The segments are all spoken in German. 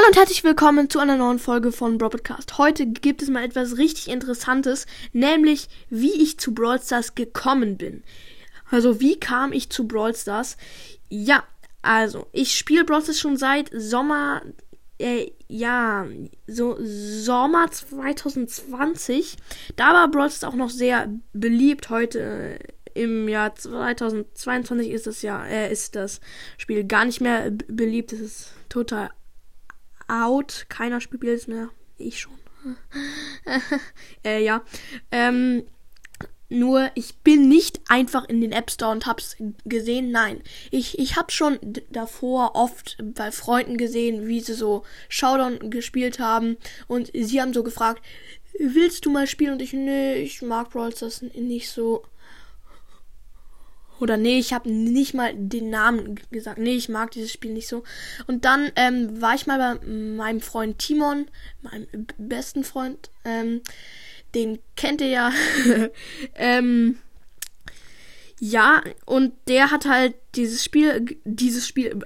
Hallo und herzlich willkommen zu einer neuen Folge von Brawl Podcast. Heute gibt es mal etwas richtig Interessantes, nämlich wie ich zu Brawl Stars gekommen bin. Also wie kam ich zu Brawl Stars? Ja, also ich spiele Brawl Stars schon seit Sommer, äh, ja, so Sommer 2020. Da war Brawl Stars auch noch sehr beliebt. Heute äh, im Jahr 2022 ist das ja, äh, ist das Spiel gar nicht mehr beliebt. Es ist total out. Keiner spielt es mehr. Ich schon. äh, ja. Ähm, nur ich bin nicht einfach in den App Store und hab's gesehen. Nein, ich ich hab schon davor oft bei Freunden gesehen, wie sie so Showdown gespielt haben und sie haben so gefragt, willst du mal spielen? Und ich nee, ich mag Brawl Stars nicht so. Oder nee, ich habe nicht mal den Namen gesagt. Nee, ich mag dieses Spiel nicht so. Und dann ähm, war ich mal bei meinem Freund Timon, meinem besten Freund. Ähm, den kennt ihr ja. ähm, ja, und der hat halt dieses Spiel, dieses Spiel,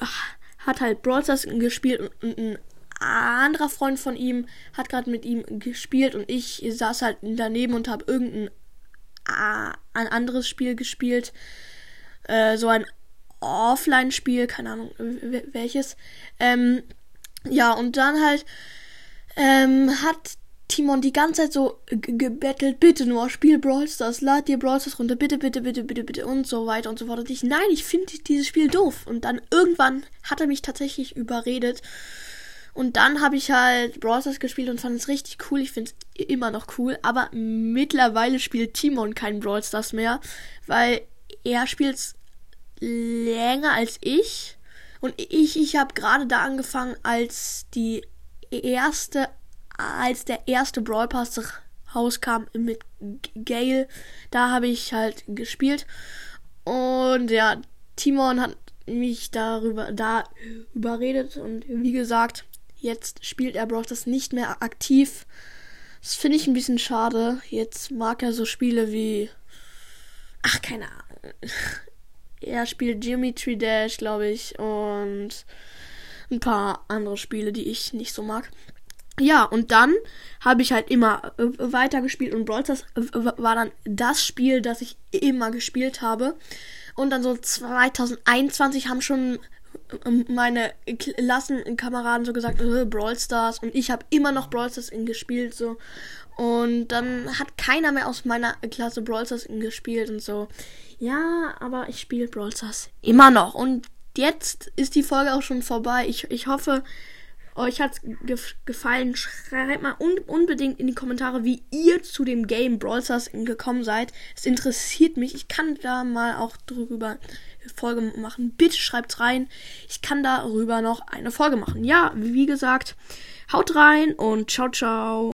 hat halt Brawl Stars gespielt und, ein anderer Freund von ihm hat gerade mit ihm gespielt und ich saß halt daneben und habe irgendein ein anderes Spiel gespielt äh, so ein Offline-Spiel, keine Ahnung welches. Ähm, ja, und dann halt ähm, hat Timon die ganze Zeit so gebettelt, bitte nur spiel Brawl Stars, lad dir Brawl Stars runter, bitte, bitte, bitte, bitte, bitte und so weiter und so fort. Und ich, nein, ich finde dieses Spiel doof. Und dann irgendwann hat er mich tatsächlich überredet. Und dann habe ich halt Brawl Stars gespielt und fand es richtig cool. Ich finde es immer noch cool. Aber mittlerweile spielt Timon kein Brawl Stars mehr, weil er spielt länger als ich. Und ich, ich habe gerade da angefangen, als die erste, als der erste Brawl Pass rauskam mit Gale. Da habe ich halt gespielt. Und ja, Timon hat mich darüber, da überredet. Und wie gesagt, jetzt spielt er Brawl Stars nicht mehr aktiv. Das finde ich ein bisschen schade. Jetzt mag er so Spiele wie. Keine Ahnung er spielt Geometry Dash, glaube ich, und ein paar andere Spiele, die ich nicht so mag. Ja, und dann habe ich halt immer äh, weiter gespielt und Brawl Stars war dann das Spiel, das ich immer gespielt habe. Und dann so 2021 haben schon meine Klassenkameraden so gesagt, äh, Brawl Stars und ich habe immer noch Brawl Stars gespielt so und dann hat keiner mehr aus meiner Klasse Brawl Stars gespielt und so. Ja, aber ich spiele Brawl Stars immer noch. Und jetzt ist die Folge auch schon vorbei. Ich, ich hoffe, euch hat's ge gefallen. Schreibt mal un unbedingt in die Kommentare, wie ihr zu dem Game Brawl Stars gekommen seid. Es interessiert mich. Ich kann da mal auch drüber Folge machen. Bitte schreibt's rein. Ich kann darüber noch eine Folge machen. Ja, wie gesagt, haut rein und ciao, ciao.